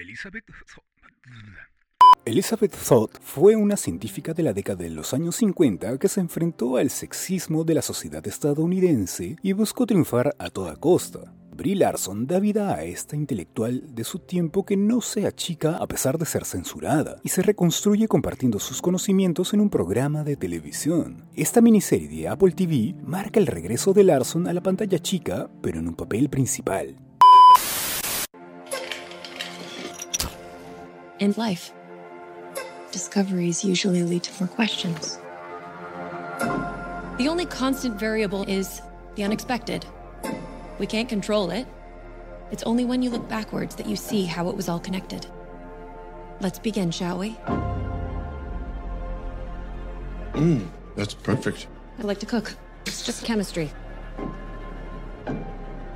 Elizabeth... Elizabeth Zott fue una científica de la década de los años 50 que se enfrentó al sexismo de la sociedad estadounidense y buscó triunfar a toda costa. Brie Larson da vida a esta intelectual de su tiempo que no se achica a pesar de ser censurada y se reconstruye compartiendo sus conocimientos en un programa de televisión. Esta miniserie de Apple TV marca el regreso de Larson a la pantalla chica, pero en un papel principal. In life, discoveries usually lead to more questions. The only constant variable is the unexpected. We can't control it. It's only when you look backwards that you see how it was all connected. Let's begin, shall we? Mmm, that's perfect. I like to cook. It's just chemistry.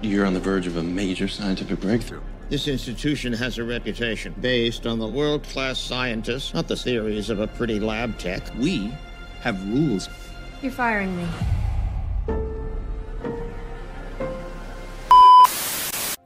You're on the verge of a major scientific breakthrough. This institution has a reputation based on the world class scientists, not the theories of a pretty lab tech. We have rules. You're firing me.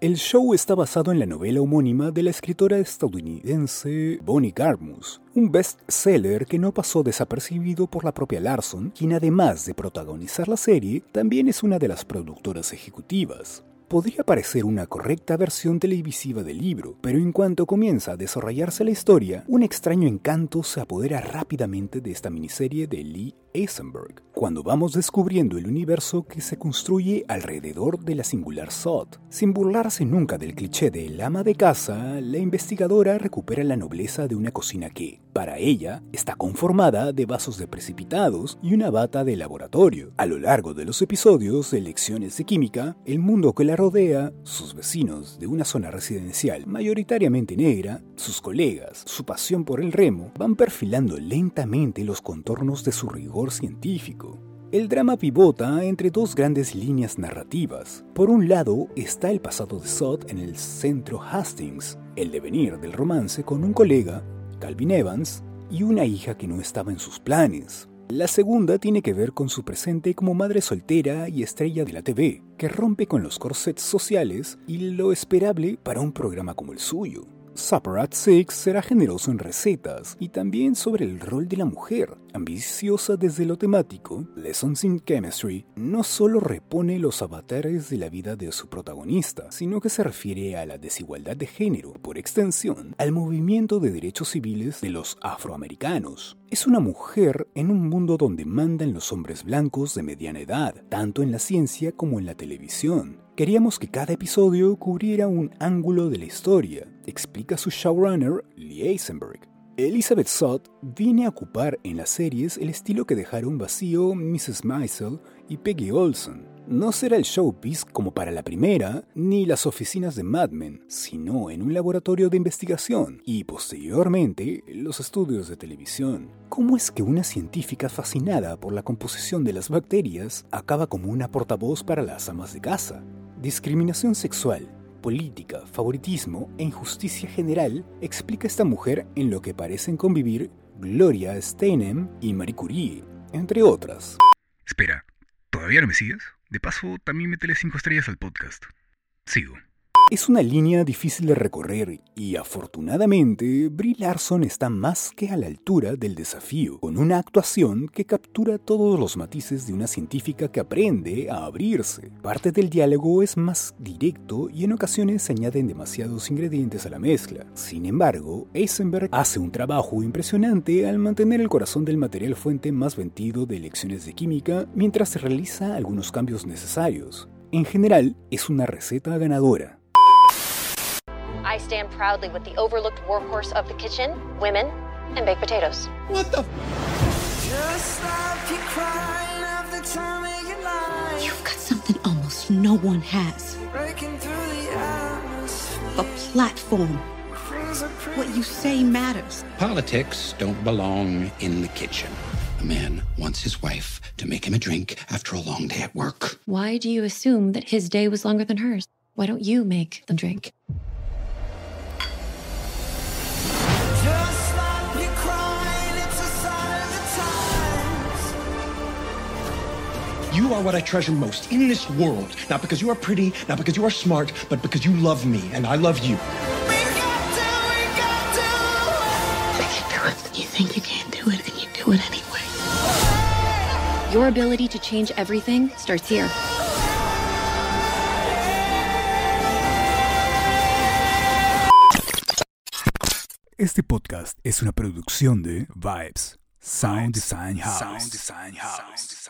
El show está basado en la novela homónima de la escritora estadounidense Bonnie Garmus, un bestseller que no pasó desapercibido por la propia Larson, quien además de protagonizar la serie, también es una de las productoras ejecutivas podría parecer una correcta versión televisiva del libro, pero en cuanto comienza a desarrollarse la historia, un extraño encanto se apodera rápidamente de esta miniserie de Lee Eisenberg, cuando vamos descubriendo el universo que se construye alrededor de la singular Sod. Sin burlarse nunca del cliché del ama de casa, la investigadora recupera la nobleza de una cocina que, para ella, está conformada de vasos de precipitados y una bata de laboratorio. A lo largo de los episodios de lecciones de química, el mundo que la rodea, sus vecinos de una zona residencial mayoritariamente negra, sus colegas, su pasión por el remo, van perfilando lentamente los contornos de su rigor científico. El drama pivota entre dos grandes líneas narrativas. Por un lado está el pasado de Sod en el centro Hastings, el devenir del romance con un colega, Calvin Evans, y una hija que no estaba en sus planes. La segunda tiene que ver con su presente como madre soltera y estrella de la TV, que rompe con los corsets sociales y lo esperable para un programa como el suyo. Supper at Six será generoso en recetas y también sobre el rol de la mujer. Ambiciosa desde lo temático, Lessons in Chemistry no solo repone los avatares de la vida de su protagonista, sino que se refiere a la desigualdad de género, por extensión, al movimiento de derechos civiles de los afroamericanos. Es una mujer en un mundo donde mandan los hombres blancos de mediana edad, tanto en la ciencia como en la televisión. Queríamos que cada episodio cubriera un ángulo de la historia, explica su showrunner Lee Eisenberg. Elizabeth Sott viene a ocupar en las series el estilo que dejaron vacío Mrs. Maisel y Peggy Olson. No será el showpiece como para la primera, ni las oficinas de Mad Men, sino en un laboratorio de investigación y posteriormente los estudios de televisión. ¿Cómo es que una científica fascinada por la composición de las bacterias acaba como una portavoz para las amas de casa? Discriminación sexual, política, favoritismo e injusticia general explica esta mujer en lo que parecen convivir Gloria Steinem y Marie Curie, entre otras. Espera, ¿todavía no me sigues? De paso, también métele 5 estrellas al podcast. Sigo. Es una línea difícil de recorrer y afortunadamente Brie Larson está más que a la altura del desafío, con una actuación que captura todos los matices de una científica que aprende a abrirse. Parte del diálogo es más directo y en ocasiones se añaden demasiados ingredientes a la mezcla. Sin embargo, Eisenberg hace un trabajo impresionante al mantener el corazón del material fuente más vendido de lecciones de química mientras se realiza algunos cambios necesarios. En general, es una receta ganadora. I stand proudly with the overlooked workhorse of the kitchen, women, and baked potatoes. What the? You've got something almost no one has. A platform. What you say matters. Politics don't belong in the kitchen. A man wants his wife to make him a drink after a long day at work. Why do you assume that his day was longer than hers? Why don't you make them drink? You are what I treasure most in this world. Not because you are pretty, not because you are smart, but because you love me and I love you. We got to, we got to. But you do it. You think you can't do it, and you do it anyway. Your ability to change everything starts here. Este podcast es una producción de Vibes, Sound Design House. Sound Design House.